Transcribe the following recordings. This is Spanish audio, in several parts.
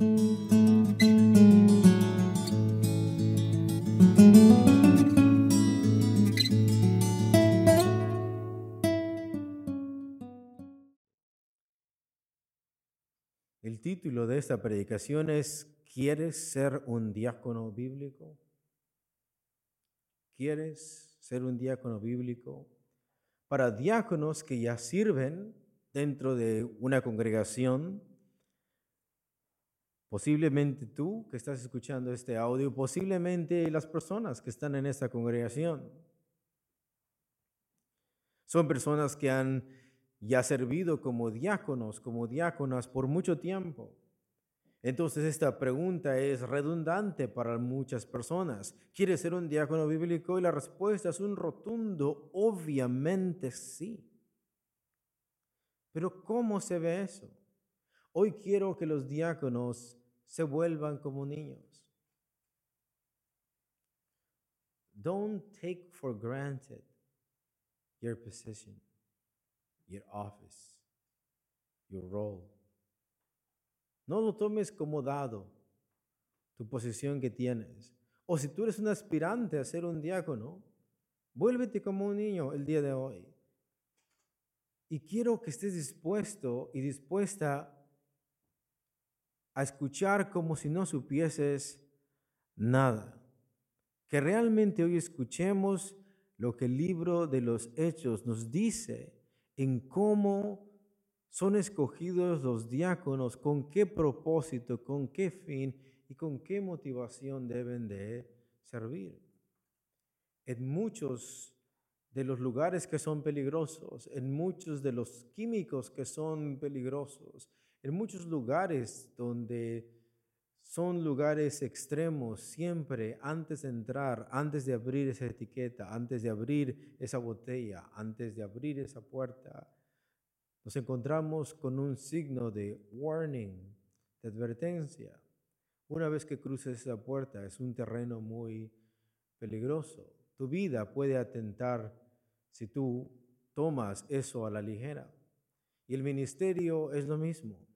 El título de esta predicación es ¿Quieres ser un diácono bíblico? ¿Quieres ser un diácono bíblico? Para diáconos que ya sirven dentro de una congregación, posiblemente tú que estás escuchando este audio, posiblemente las personas que están en esta congregación. Son personas que han ya servido como diáconos, como diáconas por mucho tiempo. Entonces esta pregunta es redundante para muchas personas. ¿Quieres ser un diácono bíblico? Y la respuesta es un rotundo, obviamente sí. Pero ¿cómo se ve eso? Hoy quiero que los diáconos se vuelvan como niños. Don't take for granted your position, your office, your role. No lo tomes como dado tu posición que tienes. O si tú eres un aspirante a ser un diácono, vuélvete como un niño el día de hoy. Y quiero que estés dispuesto y dispuesta a escuchar como si no supieses nada. Que realmente hoy escuchemos lo que el libro de los hechos nos dice en cómo son escogidos los diáconos, con qué propósito, con qué fin y con qué motivación deben de servir. En muchos de los lugares que son peligrosos, en muchos de los químicos que son peligrosos, en muchos lugares donde son lugares extremos, siempre antes de entrar, antes de abrir esa etiqueta, antes de abrir esa botella, antes de abrir esa puerta, nos encontramos con un signo de warning, de advertencia. Una vez que cruces esa puerta es un terreno muy peligroso. Tu vida puede atentar si tú tomas eso a la ligera. Y el ministerio es lo mismo.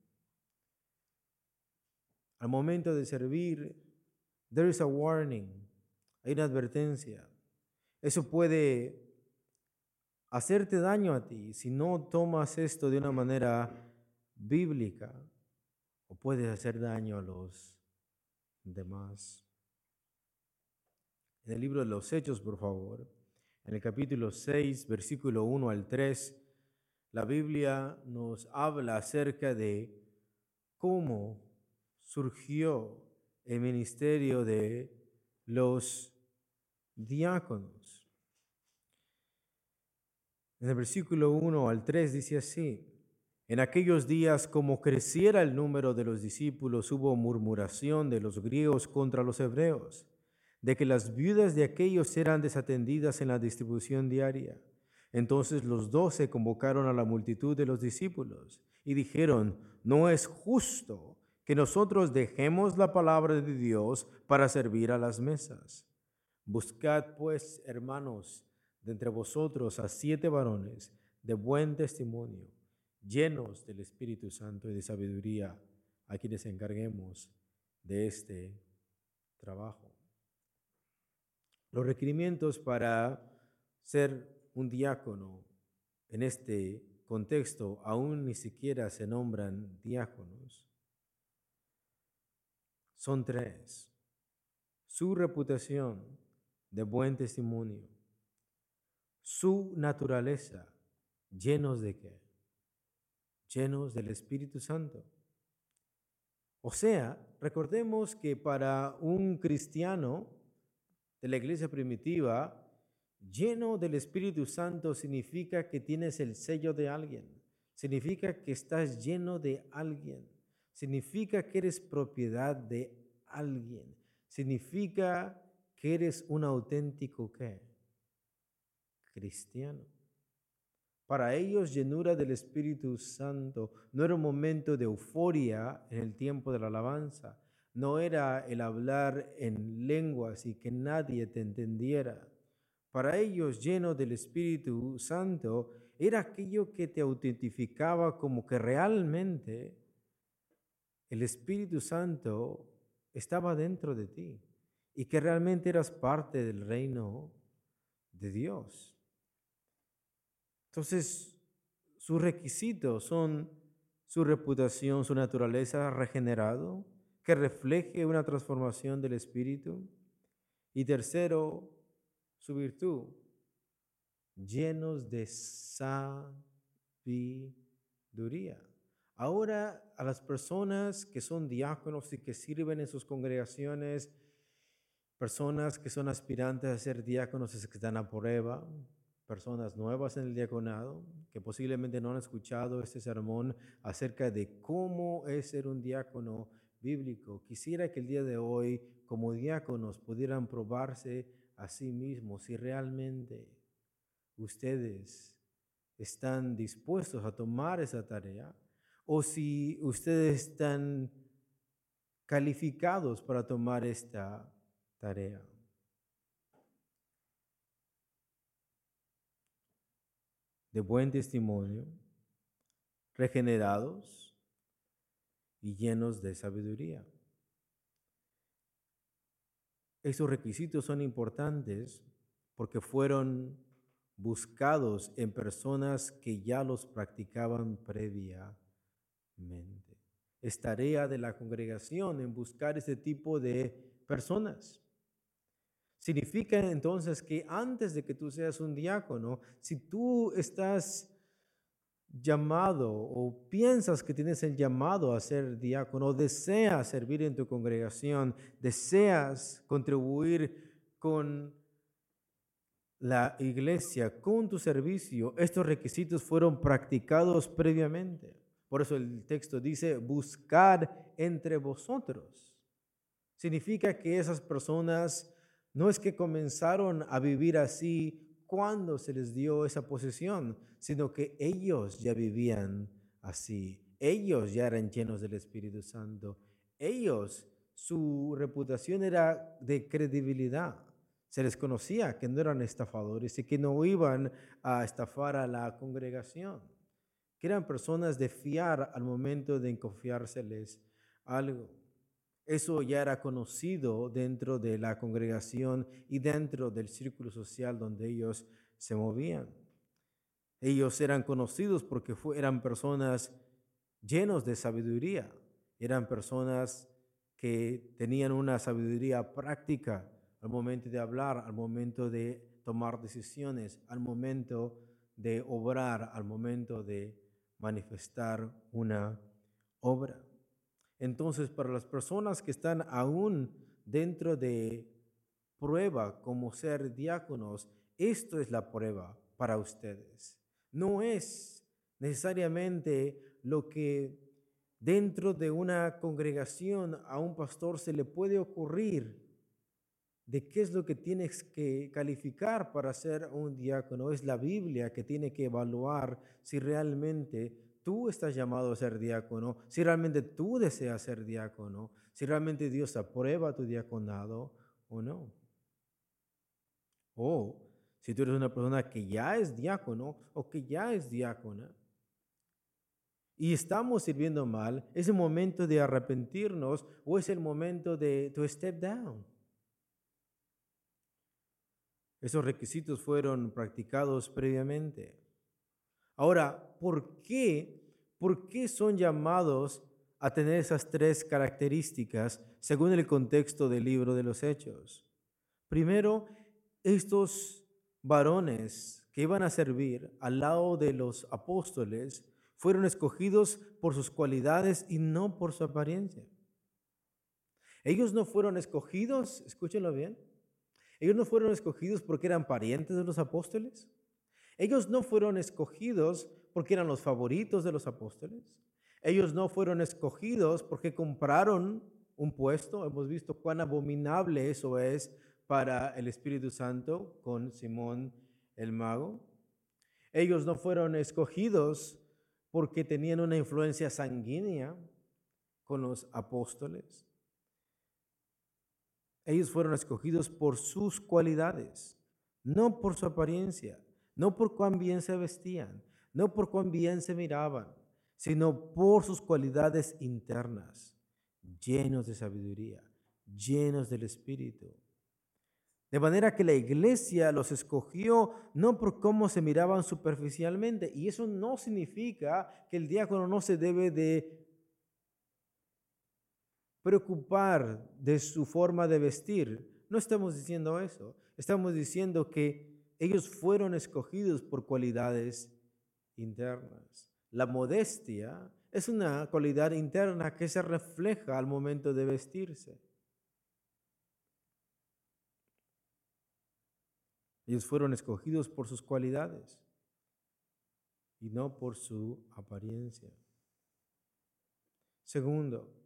Al momento de servir, there is a warning, hay una advertencia. Eso puede hacerte daño a ti si no tomas esto de una manera bíblica o puedes hacer daño a los demás. En el libro de los Hechos, por favor, en el capítulo 6, versículo 1 al 3, la Biblia nos habla acerca de cómo surgió el ministerio de los diáconos. En el versículo 1 al 3 dice así, en aquellos días como creciera el número de los discípulos, hubo murmuración de los griegos contra los hebreos, de que las viudas de aquellos eran desatendidas en la distribución diaria. Entonces los doce convocaron a la multitud de los discípulos y dijeron, no es justo que nosotros dejemos la palabra de Dios para servir a las mesas. Buscad pues, hermanos, de entre vosotros a siete varones de buen testimonio, llenos del Espíritu Santo y de sabiduría, a quienes encarguemos de este trabajo. Los requerimientos para ser un diácono en este contexto aún ni siquiera se nombran diáconos. Son tres. Su reputación de buen testimonio, su naturaleza, llenos de qué? Llenos del Espíritu Santo. O sea, recordemos que para un cristiano de la iglesia primitiva, lleno del Espíritu Santo significa que tienes el sello de alguien, significa que estás lleno de alguien, significa que eres propiedad de alguien, significa que eres un auténtico qué? cristiano. Para ellos, llenura del Espíritu Santo no era un momento de euforia en el tiempo de la alabanza, no era el hablar en lenguas y que nadie te entendiera. Para ellos, lleno del Espíritu Santo, era aquello que te autentificaba como que realmente el Espíritu Santo estaba dentro de ti y que realmente eras parte del reino de Dios. Entonces, sus requisitos son su reputación, su naturaleza regenerado, que refleje una transformación del espíritu. Y tercero, su virtud, llenos de sabiduría. Ahora a las personas que son diáconos y que sirven en sus congregaciones, personas que son aspirantes a ser diáconos y que están a prueba, personas nuevas en el diaconado que posiblemente no han escuchado este sermón acerca de cómo es ser un diácono bíblico. Quisiera que el día de hoy, como diáconos, pudieran probarse a sí mismos si realmente ustedes están dispuestos a tomar esa tarea o si ustedes están calificados para tomar esta tarea. de buen testimonio, regenerados y llenos de sabiduría. Esos requisitos son importantes porque fueron buscados en personas que ya los practicaban Es tarea de la congregación en buscar ese tipo de personas. Significa entonces que antes de que tú seas un diácono, si tú estás llamado o piensas que tienes el llamado a ser diácono, deseas servir en tu congregación, deseas contribuir con la iglesia, con tu servicio, estos requisitos fueron practicados previamente. Por eso el texto dice, buscar entre vosotros. Significa que esas personas no es que comenzaron a vivir así cuando se les dio esa posesión, sino que ellos ya vivían así. Ellos ya eran llenos del Espíritu Santo. Ellos, su reputación era de credibilidad. Se les conocía que no eran estafadores y que no iban a estafar a la congregación, que eran personas de fiar al momento de confiárseles algo. Eso ya era conocido dentro de la congregación y dentro del círculo social donde ellos se movían. Ellos eran conocidos porque eran personas llenos de sabiduría, eran personas que tenían una sabiduría práctica al momento de hablar, al momento de tomar decisiones, al momento de obrar, al momento de manifestar una obra. Entonces, para las personas que están aún dentro de prueba como ser diáconos, esto es la prueba para ustedes. No es necesariamente lo que dentro de una congregación a un pastor se le puede ocurrir de qué es lo que tienes que calificar para ser un diácono. Es la Biblia que tiene que evaluar si realmente tú estás llamado a ser diácono, si realmente tú deseas ser diácono, si realmente Dios aprueba tu diaconado o no. O si tú eres una persona que ya es diácono o que ya es diácona y estamos sirviendo mal, es el momento de arrepentirnos o es el momento de to step down. Esos requisitos fueron practicados previamente. Ahora, ¿por qué? ¿Por qué son llamados a tener esas tres características según el contexto del libro de los Hechos? Primero, estos varones que iban a servir al lado de los apóstoles fueron escogidos por sus cualidades y no por su apariencia. Ellos no fueron escogidos, escúchenlo bien, ellos no fueron escogidos porque eran parientes de los apóstoles. Ellos no fueron escogidos porque eran los favoritos de los apóstoles. Ellos no fueron escogidos porque compraron un puesto. Hemos visto cuán abominable eso es para el Espíritu Santo con Simón el mago. Ellos no fueron escogidos porque tenían una influencia sanguínea con los apóstoles. Ellos fueron escogidos por sus cualidades, no por su apariencia no por cuán bien se vestían, no por cuán bien se miraban, sino por sus cualidades internas. llenos de sabiduría, llenos del Espíritu. De manera que la iglesia los escogió no por cómo se miraban superficialmente. Y eso no significa que el diácono no se debe de preocupar de su forma de vestir. No estamos diciendo eso. Estamos diciendo que ellos fueron escogidos por cualidades internas. La modestia es una cualidad interna que se refleja al momento de vestirse. Ellos fueron escogidos por sus cualidades y no por su apariencia. Segundo,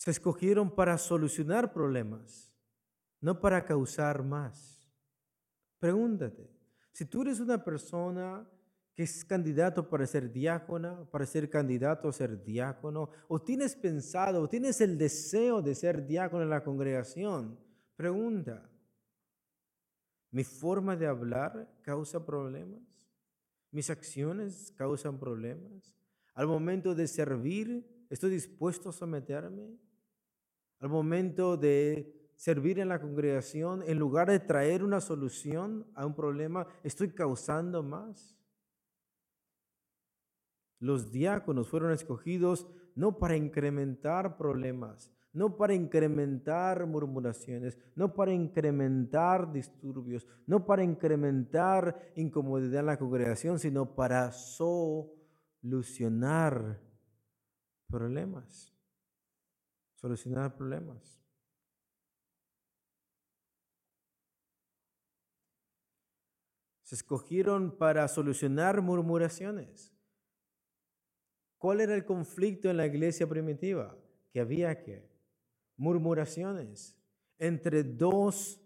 se escogieron para solucionar problemas, no para causar más. Pregúntate, si tú eres una persona que es candidato para ser diácona, para ser candidato a ser diácono, o tienes pensado, o tienes el deseo de ser diácono en la congregación, pregunta, ¿Mi forma de hablar causa problemas? ¿Mis acciones causan problemas? Al momento de servir, ¿estoy dispuesto a someterme? Al momento de servir en la congregación, en lugar de traer una solución a un problema, ¿estoy causando más? Los diáconos fueron escogidos no para incrementar problemas, no para incrementar murmuraciones, no para incrementar disturbios, no para incrementar incomodidad en la congregación, sino para solucionar problemas. Solucionar problemas. Se escogieron para solucionar murmuraciones. ¿Cuál era el conflicto en la iglesia primitiva? Que había que murmuraciones entre dos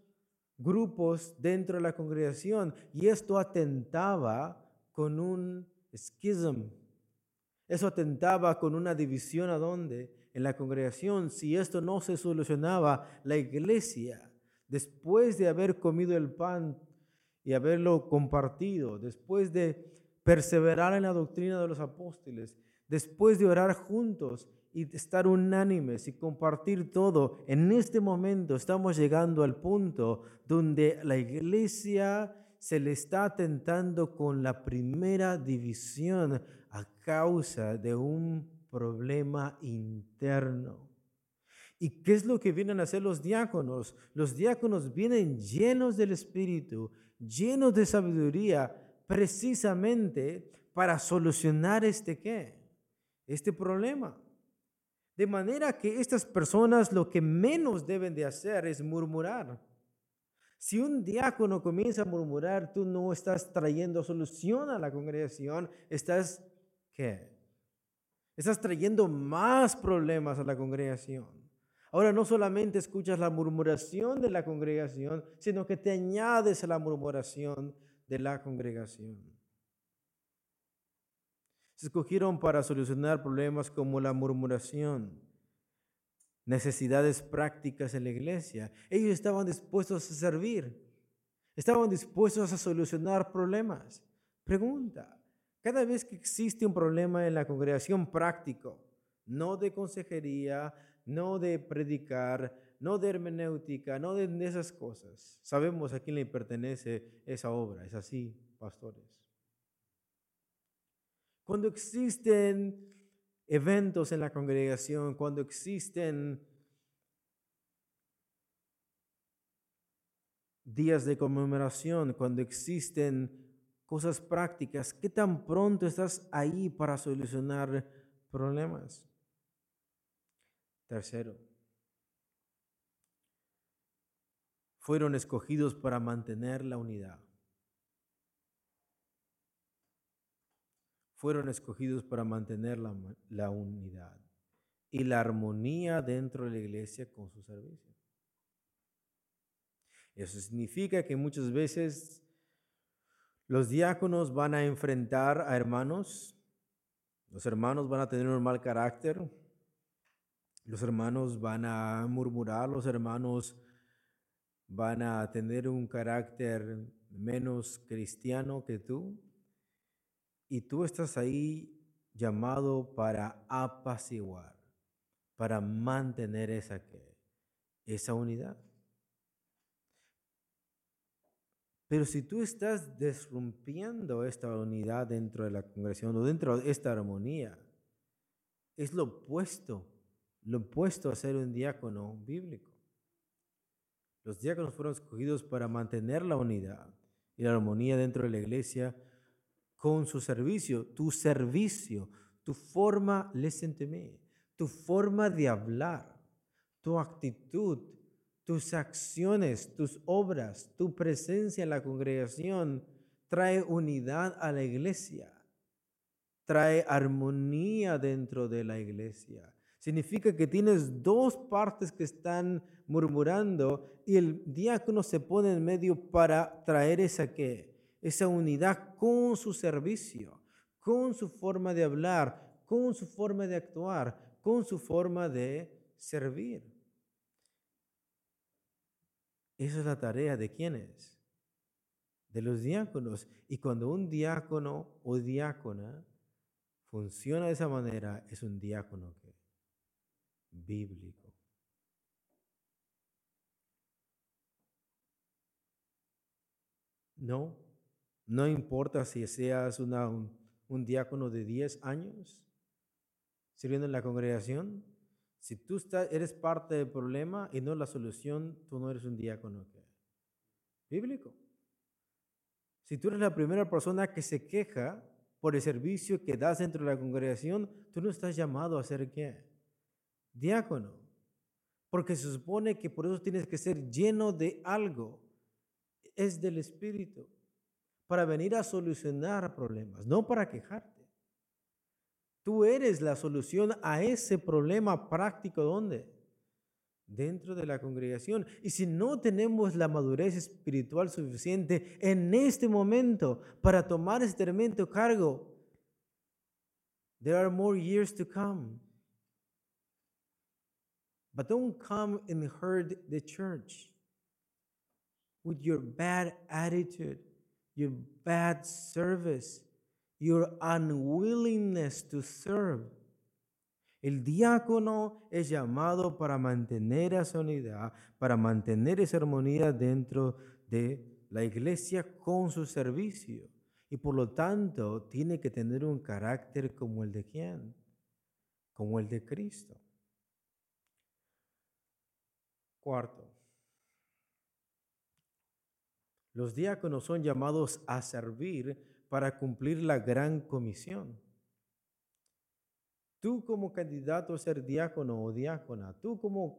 grupos dentro de la congregación y esto atentaba con un schism. Eso atentaba con una división a dónde? En la congregación. Si esto no se solucionaba, la iglesia, después de haber comido el pan y haberlo compartido, después de perseverar en la doctrina de los apóstoles, después de orar juntos y estar unánimes y compartir todo. En este momento estamos llegando al punto donde la iglesia se le está tentando con la primera división a causa de un problema interno. ¿Y qué es lo que vienen a hacer los diáconos? Los diáconos vienen llenos del Espíritu, llenos de sabiduría, precisamente para solucionar este qué? Este problema. De manera que estas personas lo que menos deben de hacer es murmurar. Si un diácono comienza a murmurar, tú no estás trayendo solución a la congregación, estás, ¿qué? Estás trayendo más problemas a la congregación. Ahora no solamente escuchas la murmuración de la congregación, sino que te añades a la murmuración de la congregación. Se escogieron para solucionar problemas como la murmuración, necesidades prácticas en la iglesia. Ellos estaban dispuestos a servir, estaban dispuestos a solucionar problemas. Pregunta, cada vez que existe un problema en la congregación práctico, no de consejería, no de predicar, no de hermenéutica, no de esas cosas. Sabemos a quién le pertenece esa obra, es así, pastores. Cuando existen eventos en la congregación, cuando existen días de conmemoración, cuando existen cosas prácticas, ¿qué tan pronto estás ahí para solucionar problemas? Tercero, fueron escogidos para mantener la unidad. fueron escogidos para mantener la, unidad y la armonía dentro de la iglesia con su servicio. Eso significa que muchas veces los diáconos van a enfrentar a hermanos, los hermanos van a tener un mal carácter, los hermanos van a murmurar, los hermanos van a tener un carácter menos cristiano que tú. Y tú estás ahí llamado para apaciguar, para mantener esa, esa unidad. Pero si tú estás desrumpiendo esta unidad dentro de la congregación o dentro de esta armonía, es lo opuesto, lo opuesto a ser un diácono bíblico. Los diáconos fueron escogidos para mantener la unidad y la armonía dentro de la iglesia con su servicio, tu servicio, tu forma, listen to me, tu forma de hablar, tu actitud, tus acciones, tus obras, tu presencia en la congregación trae unidad a la iglesia, trae armonía dentro de la iglesia. Significa que tienes dos partes que están murmurando y el diácono se pone en medio para traer esa esa unidad con su servicio, con su forma de hablar, con su forma de actuar, con su forma de servir. Esa es la tarea de quienes? De los diáconos. Y cuando un diácono o diácona funciona de esa manera, es un diácono que bíblico. No, no importa si seas un diácono de 10 años sirviendo en la congregación, si tú eres parte del problema y no la solución, tú no eres un diácono bíblico. Si tú eres la primera persona que se queja por el servicio que das dentro de la congregación, tú no estás llamado a ser qué? Diácono. Porque se supone que por eso tienes que ser lleno de algo. Es del Espíritu. Para venir a solucionar problemas, no para quejarte. Tú eres la solución a ese problema práctico. ¿Dónde? Dentro de la congregación. Y si no tenemos la madurez espiritual suficiente en este momento para tomar este tremendo cargo, there are more years to come. But don't come and hurt the church with your bad attitude, your bad service, your unwillingness to serve. El diácono es llamado para mantener esa unidad, para mantener esa armonía dentro de la iglesia con su servicio. Y por lo tanto tiene que tener un carácter como el de quién? Como el de Cristo. Cuarto, los diáconos son llamados a servir para cumplir la gran comisión. Tú como candidato a ser diácono o diácona, tú como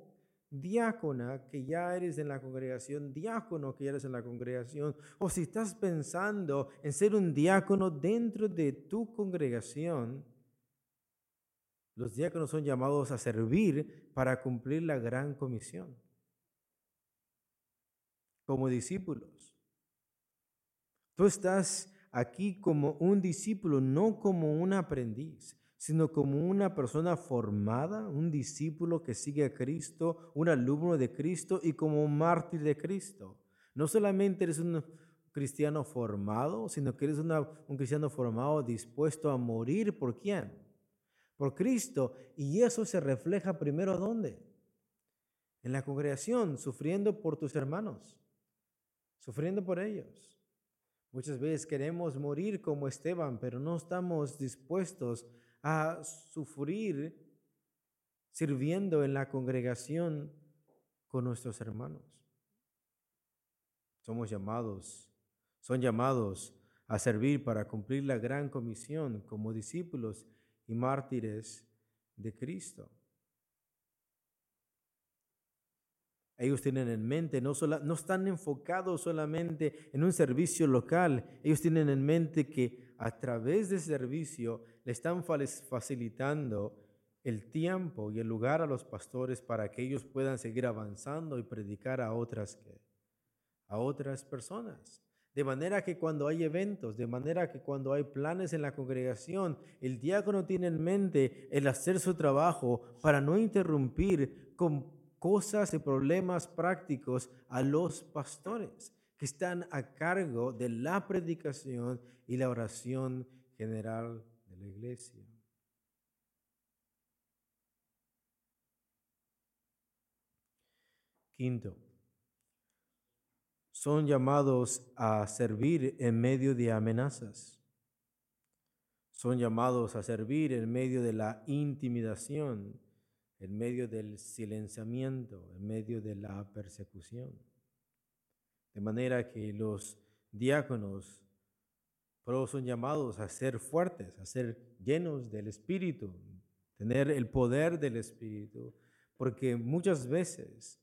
diácona que ya eres en la congregación, diácono que ya eres en la congregación, o si estás pensando en ser un diácono dentro de tu congregación, los diáconos son llamados a servir para cumplir la gran comisión. Como discípulos, tú estás aquí como un discípulo, no como un aprendiz, sino como una persona formada, un discípulo que sigue a Cristo, un alumno de Cristo y como un mártir de Cristo. No solamente eres un cristiano formado, sino que eres un cristiano formado dispuesto a morir por quién? Por Cristo. Y eso se refleja primero ¿dónde? En la congregación, sufriendo por tus hermanos, sufriendo por ellos. Muchas veces queremos morir como Esteban, pero no estamos dispuestos a sufrir sirviendo en la congregación con nuestros hermanos. Somos llamados, son llamados a servir para cumplir la gran comisión como discípulos y mártires de Cristo. Ellos tienen en mente, no, no están enfocados solamente en un servicio local, ellos tienen en mente que a través de ese servicio le están facilitando el tiempo y el lugar a los pastores para que ellos puedan seguir avanzando y predicar a otras, a otras personas. De manera que cuando hay eventos, de manera que cuando hay planes en la congregación, el diácono tiene en mente el hacer su trabajo para no interrumpir con cosas y problemas prácticos a los pastores que están a cargo de la predicación y la oración general de la iglesia. Quinto, son llamados a servir en medio de amenazas. Son llamados a servir en medio de la intimidación, en medio del silenciamiento, en medio de la persecución. De manera que los diáconos son llamados a ser fuertes, a ser llenos del Espíritu, tener el poder del Espíritu, porque muchas veces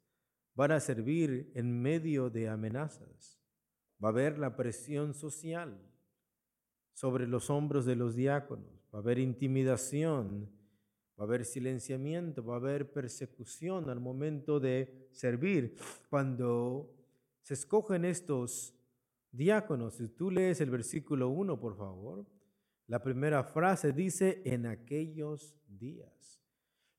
van a servir en medio de amenazas. Va a haber la presión social sobre los hombros de los diáconos, va a haber intimidación, va a haber silenciamiento, va a haber persecución al momento de servir. Cuando se escogen estos diáconos, si tú lees el versículo 1, por favor, la primera frase dice en aquellos días.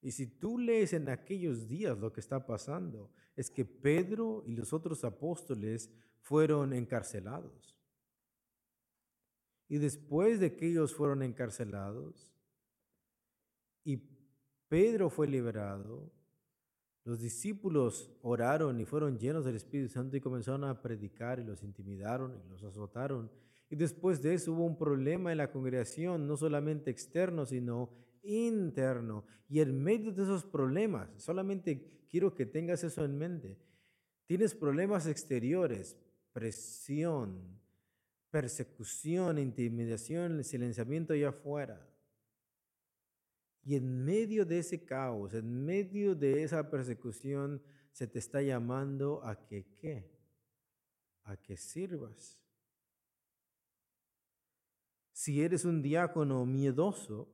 Y si tú lees en aquellos días lo que está pasando, es que Pedro y los otros apóstoles fueron encarcelados. Y después de que ellos fueron encarcelados y Pedro fue liberado, los discípulos oraron y fueron llenos del Espíritu Santo y comenzaron a predicar y los intimidaron y los azotaron. Y después de eso hubo un problema en la congregación, no solamente externo, sino interno. Y en medio de esos problemas, solamente quiero que tengas eso en mente, tienes problemas exteriores, presión, persecución, intimidación, silenciamiento allá afuera. Y en medio de ese caos, en medio de esa persecución, se te está llamando a que qué? A que sirvas. Si eres un diácono miedoso,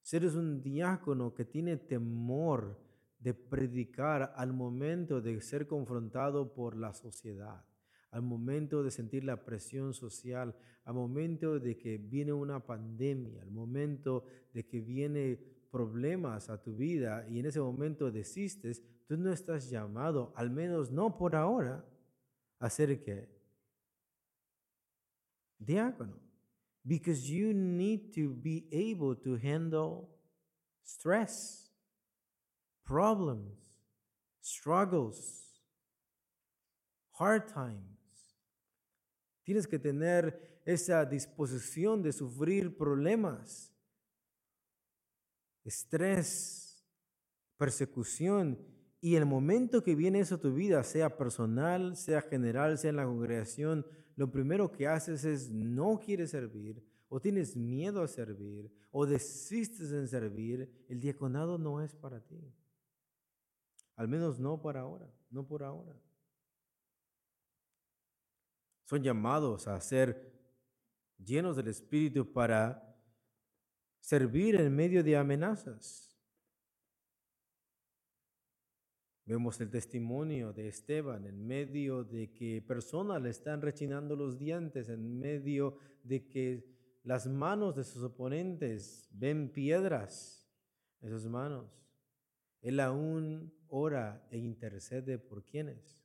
si eres un diácono que tiene temor de predicar al momento de ser confrontado por la sociedad, al momento de sentir la presión social, al momento de que viene una pandemia, al momento de que viene problemas a tu vida y en ese momento desistes, tú no estás llamado, al menos no por ahora, a ser que diácono. Because you need to be able to handle stress, problems, struggles, hard times. Tienes que tener esa disposición de sufrir problemas, estrés, persecución. Y el momento que viene eso a tu vida, sea personal, sea general, sea en la congregación, lo primero que haces es no quieres servir o tienes miedo a servir o desistes en servir, el diaconado no es para ti. Al menos no por ahora, no por ahora. Son llamados a ser llenos del Espíritu para servir en medio de amenazas. Vemos el testimonio de Esteban en medio de que personas le están rechinando los dientes, en medio de que las manos de sus oponentes ven piedras en sus manos. Él aún ora e intercede por quienes?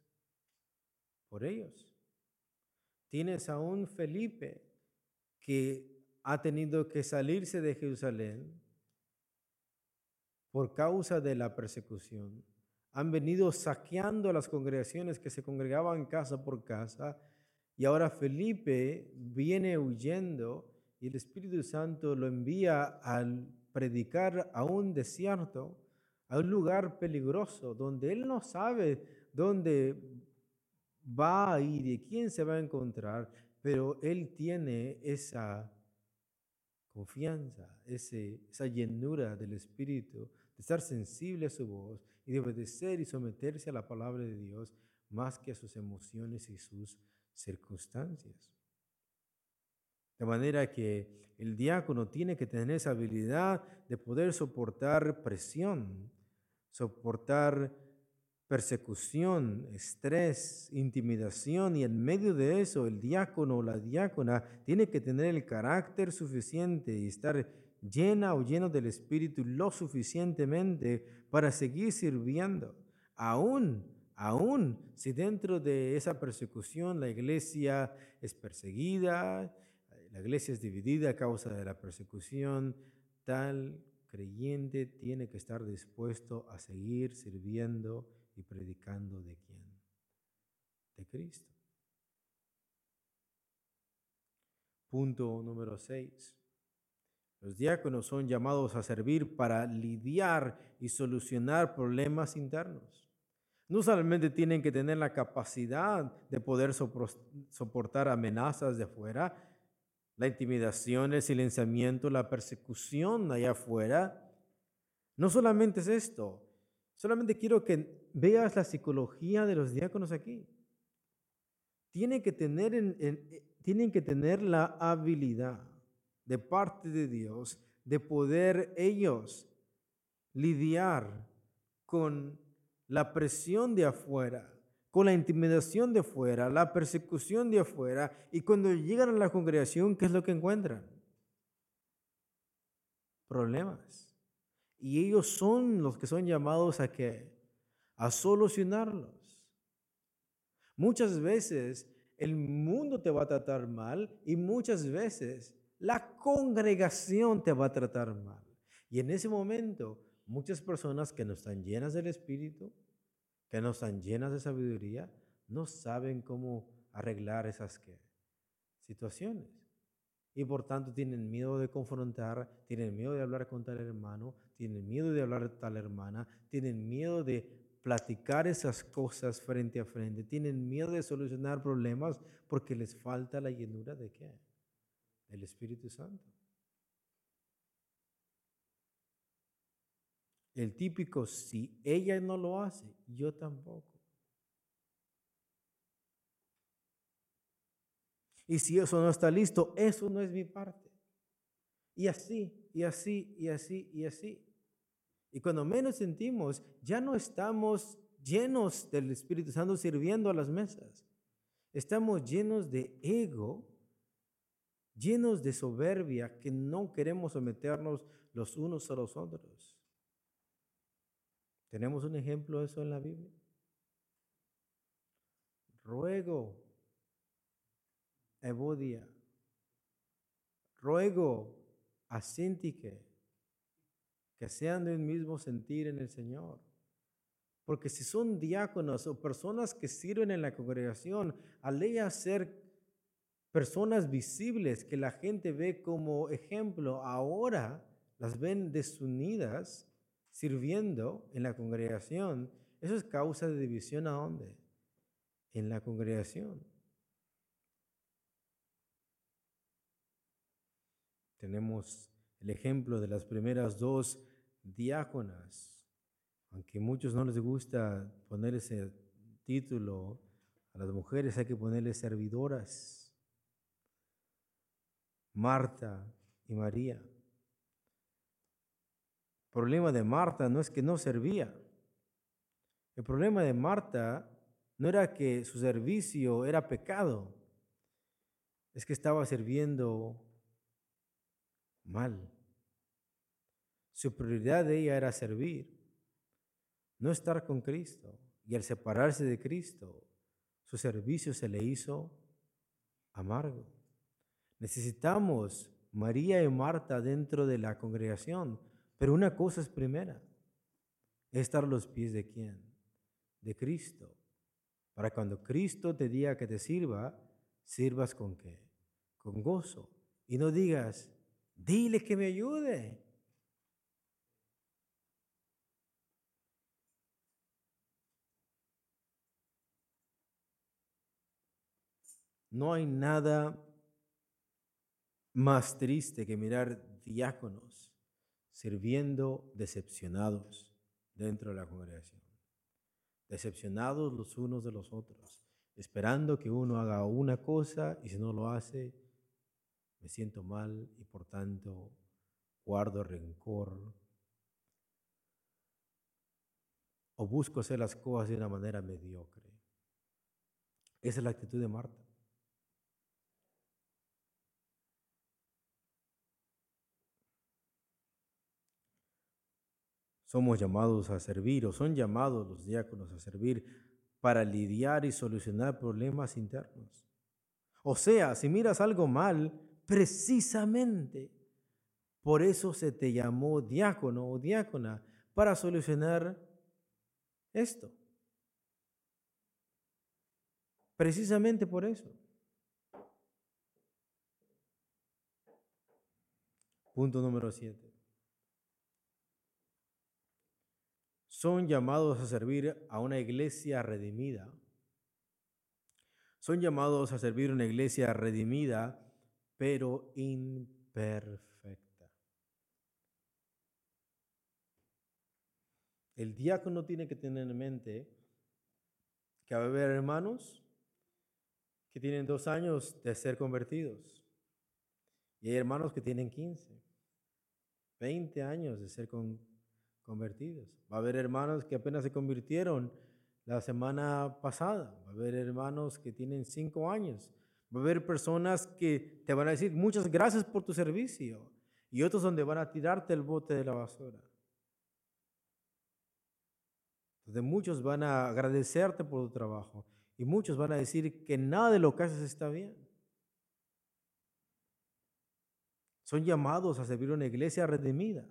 Por ellos. Tienes a un Felipe que ha tenido que salirse de Jerusalén por causa de la persecución. Han venido saqueando las congregaciones que se congregaban casa por casa y ahora Felipe viene huyendo y el Espíritu Santo lo envía al predicar a un desierto, a un lugar peligroso, donde él no sabe dónde va a ir y quién se va a encontrar, pero él tiene esa confianza, esa llenura del Espíritu, de estar sensible a su voz y de obedecer y someterse a la palabra de Dios más que a sus emociones y sus circunstancias. De manera que el diácono tiene que tener esa habilidad de poder soportar presión, soportar persecución, estrés, intimidación y en medio de eso el diácono o la diácona tiene que tener el carácter suficiente y estar llena o lleno del Espíritu lo suficientemente para seguir sirviendo, aún, aún si dentro de esa persecución la iglesia es perseguida, la iglesia es dividida a causa de la persecución, tal creyente tiene que estar dispuesto a seguir sirviendo y predicando de quién? De Cristo. Punto número 6. Los diáconos son llamados a servir para lidiar y solucionar problemas internos. No solamente tienen que tener la capacidad de poder soportar amenazas de afuera, la intimidación, el silenciamiento, la persecución allá afuera. No solamente es esto, solamente quiero que veas la psicología de los diáconos aquí. Tienen que tener, tienen que tener la habilidad de parte de Dios de poder ellos lidiar con la presión de afuera, con la intimidación de afuera, la persecución de afuera, y cuando llegan a la congregación, ¿qué es lo que encuentran? Problemas. Y ellos son los que son llamados a qué? A solucionarlos. Muchas veces el mundo te va a tratar mal y muchas veces la congregación te va a tratar mal. Y en ese momento muchas personas que no están llenas del Espíritu, que no están llenas de sabiduría, no saben cómo arreglar esas situaciones. Y por tanto tienen miedo de confrontar, tienen miedo de hablar con tal hermano, tienen miedo de hablar con tal hermana, tienen miedo de platicar esas cosas frente a frente, tienen miedo de solucionar problemas porque les falta la llenura de qué? Del Espíritu Santo. El típico, si ella no lo hace, yo tampoco. Y si eso no está listo, eso no es mi parte. Y así, y así, y así, y así. Y cuando menos sentimos, ya no estamos llenos del Espíritu Santo sirviendo a las mesas. Estamos llenos de ego, llenos de soberbia, que no queremos someternos los unos a los otros. ¿Tenemos un ejemplo de eso en la Biblia? Ruego, Evodia, ruego a Sintique que sean de un mismo sentir en el Señor. Porque si son diáconos o personas que sirven en la congregación, al ella ser personas visibles que la gente ve como ejemplo, ahora las ven desunidas, sirviendo en la congregación, eso es causa de división a dónde? En la congregación. Tenemos el ejemplo de las primeras dos diáconas, aunque a muchos no les gusta poner ese título, a las mujeres hay que ponerles servidoras, Marta y María problema de Marta no es que no servía. El problema de Marta no era que su servicio era pecado, es que estaba sirviendo mal. Su prioridad de ella era servir, no estar con Cristo. Y al separarse de Cristo, su servicio se le hizo amargo. Necesitamos María y Marta dentro de la congregación pero una cosa es primera, estar a los pies de quién? De Cristo. Para cuando Cristo te diga que te sirva, sirvas con qué? Con gozo. Y no digas, dile que me ayude. No hay nada más triste que mirar diáconos sirviendo decepcionados dentro de la congregación. Decepcionados los unos de los otros, esperando que uno haga una cosa y si no lo hace, me siento mal y por tanto guardo rencor o busco hacer las cosas de una manera mediocre. Esa es la actitud de Marta. Somos llamados a servir o son llamados los diáconos a servir para lidiar y solucionar problemas internos. O sea, si miras algo mal, precisamente por eso se te llamó diácono o diácona, para solucionar esto. Precisamente por eso. Punto número 7. Son llamados a servir a una iglesia redimida. Son llamados a servir a una iglesia redimida, pero imperfecta. El diácono tiene que tener en mente que va a haber hermanos que tienen dos años de ser convertidos y hay hermanos que tienen 15. 20 años de ser convertidos. Va a haber hermanos que apenas se convirtieron la semana pasada. Va a haber hermanos que tienen 5 años. Va a haber personas que te van a decir muchas gracias por tu servicio y otros donde van a tirarte el bote de la basura. Donde muchos van a agradecerte por tu trabajo y muchos van a decir que nada de lo que haces está bien. son llamados a servir una iglesia redimida.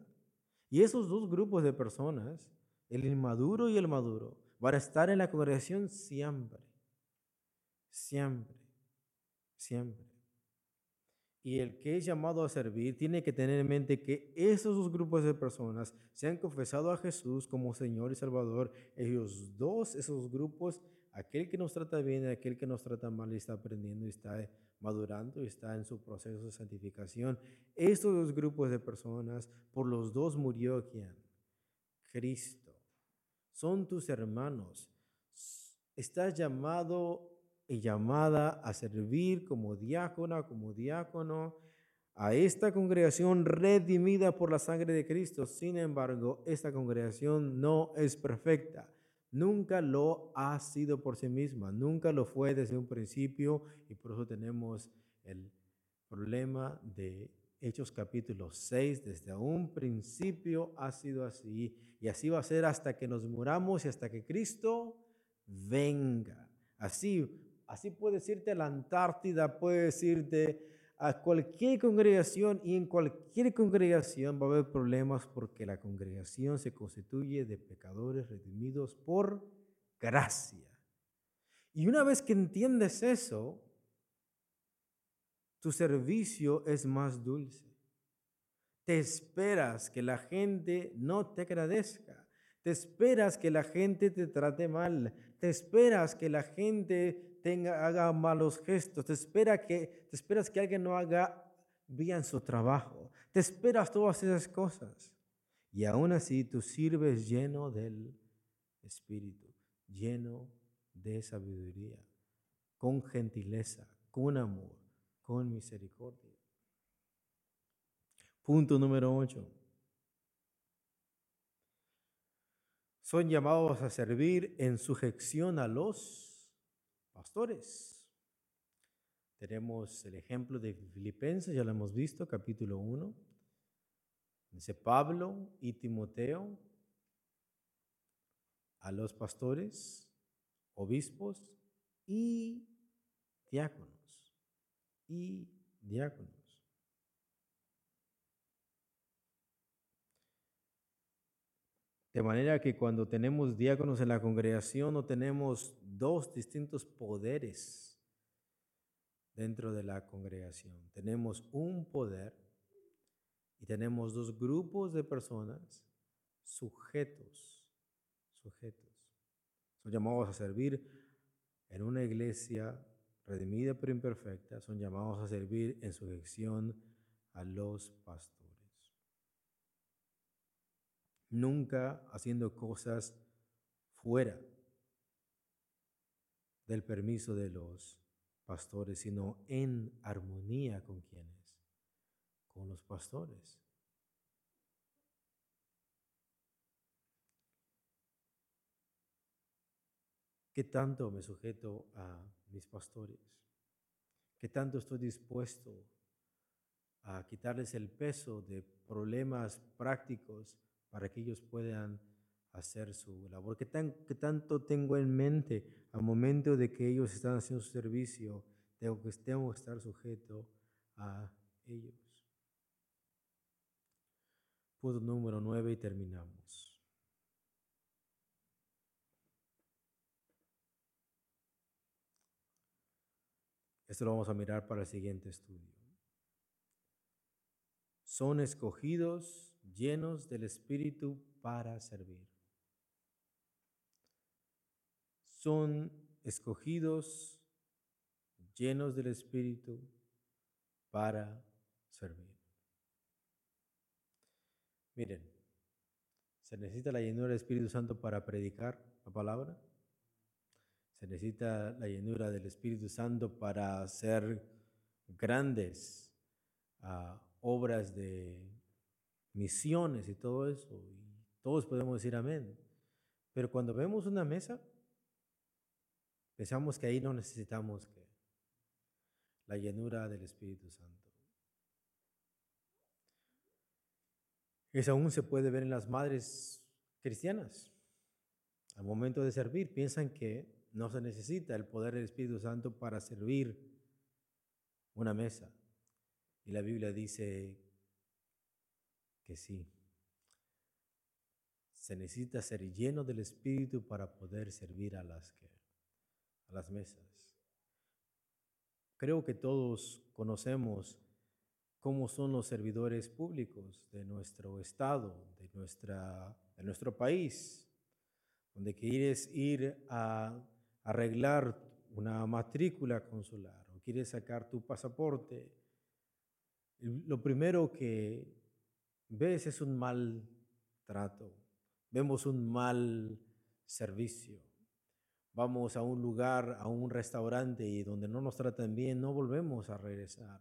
Y esos dos grupos de personas, el inmaduro y el maduro, van a estar en la congregación siempre, siempre, siempre. Y el que es llamado a servir tiene que tener en mente que esos dos grupos de personas se han confesado a Jesús como Señor y Salvador. Ellos dos, esos grupos, aquel que nos trata bien y aquel que nos trata mal, está aprendiendo y está madurando está en su proceso de santificación. Estos dos grupos de personas, por los dos murió quién? Cristo. Son tus hermanos. Estás llamado y llamada a servir como diácona, como diácono a esta congregación redimida por la sangre de Cristo. Sin embargo, esta congregación no es perfecta nunca lo ha sido por sí misma, nunca lo fue desde un principio y por eso tenemos el problema de Hechos capítulo 6, desde un principio ha sido así y así va a ser hasta que nos muramos y hasta que Cristo venga. Así, así puede decirte la Antártida, puede decirte a cualquier congregación y en cualquier congregación va a haber problemas porque la congregación se constituye de pecadores redimidos por gracia. Y una vez que entiendes eso, tu servicio es más dulce. Te esperas que la gente no te agradezca. Te esperas que la gente te trate mal. Te esperas que la gente tenga, haga malos gestos, te, espera que, te esperas que alguien no haga bien su trabajo, te esperas todas esas cosas. Y aún así tú sirves lleno del Espíritu, lleno de sabiduría, con gentileza, con amor, con misericordia. Punto número 8. Son llamados a servir en sujeción a los pastores. Tenemos el ejemplo de Filipenses, ya lo hemos visto, capítulo 1. Dice Pablo y Timoteo a los pastores, obispos y diáconos. Y diáconos. De manera que cuando tenemos diáconos en la congregación no tenemos dos distintos poderes dentro de la congregación. Tenemos un poder y tenemos dos grupos de personas sujetos, sujetos. Son llamados a servir en una iglesia redimida pero imperfecta, son llamados a servir en sujeción a los pastores nunca haciendo cosas fuera del permiso de los pastores, sino en armonía con quienes, con los pastores. ¿Qué tanto me sujeto a mis pastores? ¿Qué tanto estoy dispuesto a quitarles el peso de problemas prácticos para que ellos puedan hacer su labor. ¿Qué, tan, tanto tengo en mente al momento de que ellos están haciendo su servicio? Tengo que, tengo que estar sujeto a ellos. Punto número nueve y terminamos. Esto lo vamos a mirar para el siguiente estudio. Son escogidos llenos del Espíritu para servir. Son escogidos llenos del Espíritu para servir. Miren, se necesita la llenura del Espíritu Santo para predicar la palabra. Se necesita la llenura del Espíritu Santo para hacer grandes ah, obras de misiones y todo eso. Y todos podemos decir amén. Pero cuando vemos una mesa, pensamos que ahí no necesitamos que la llenura del Espíritu Santo. Eso aún se puede ver en las madres cristianas. Al momento de servir, piensan que no se necesita el poder del Espíritu Santo para servir una mesa. Y la Biblia dice que sí. Se necesita ser lleno del Espíritu para poder servir a las, a las mesas. Creo que todos conocemos cómo son los servidores públicos de nuestro estado, de, nuestra, de nuestro país, donde quieres ir a arreglar una matrícula consular o quieres sacar tu pasaporte, lo primero que ves es un mal trato, vemos un mal servicio. Vamos a un lugar, a un restaurante y donde no nos tratan bien, no volvemos a regresar.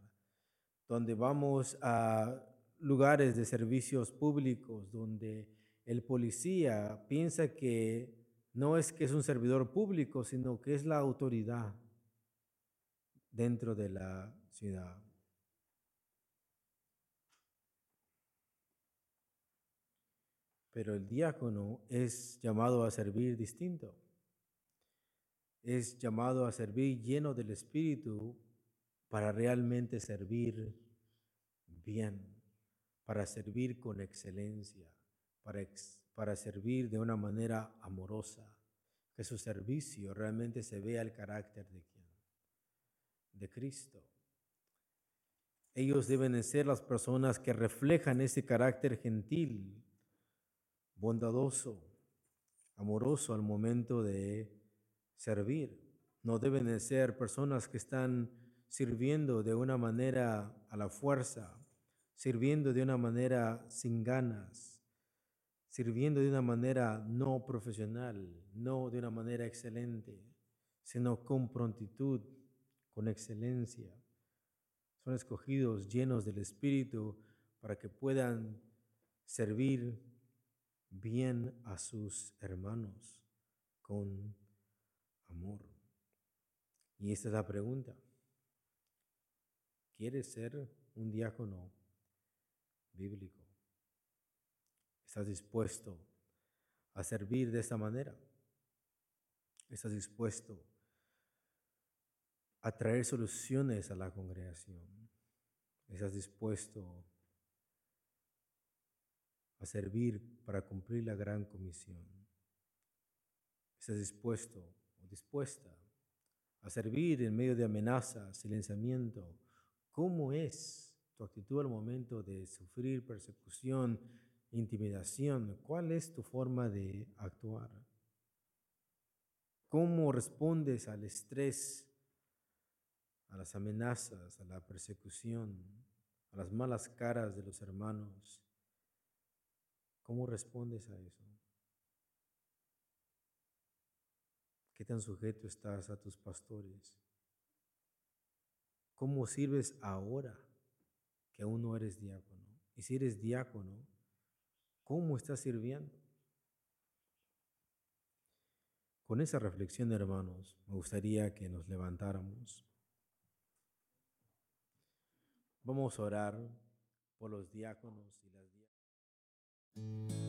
Donde vamos a lugares de servicios públicos, donde el policía piensa que no es que es un servidor público, sino que es la autoridad dentro de la ciudad. Pero el diácono es llamado a servir distinto. Es llamado a servir lleno del Espíritu para realmente servir bien, para servir con excelencia, para, servir de una manera amorosa, que su servicio realmente se vea el carácter de quién? De Cristo. Ellos deben ser las personas que reflejan ese carácter gentil, bondadoso, amoroso al momento de servir. No deben de ser personas que están sirviendo de una manera a la fuerza, sirviendo de una manera sin ganas, sirviendo de una manera no profesional, no de una manera excelente, sino con prontitud, con excelencia. Son escogidos llenos del Espíritu para que puedan servir bien a sus hermanos con amor. Y esta es la pregunta. ¿Quieres ser un diácono bíblico? ¿Estás dispuesto a servir de esta manera? ¿Estás dispuesto a traer soluciones a la congregación? ¿Estás dispuesto a servir para cumplir la gran comisión? ¿Estás dispuesto o dispuesta a servir en medio de amenazas, silenciamiento? ¿Cómo es tu actitud al momento de sufrir persecución? intimidación, ¿cuál es tu forma de actuar? ¿Cómo respondes al estrés, a las amenazas, a la persecución, a las malas caras de los hermanos? ¿Cómo respondes a eso? ¿Qué tan sujeto estás a tus pastores? ¿Cómo sirves ahora que aún no eres diácono? Y si eres diácono, ¿Cómo estás sirviendo? Con esa reflexión, hermanos, me gustaría que nos levantáramos. Vamos a orar por los diáconos y las. Thank you.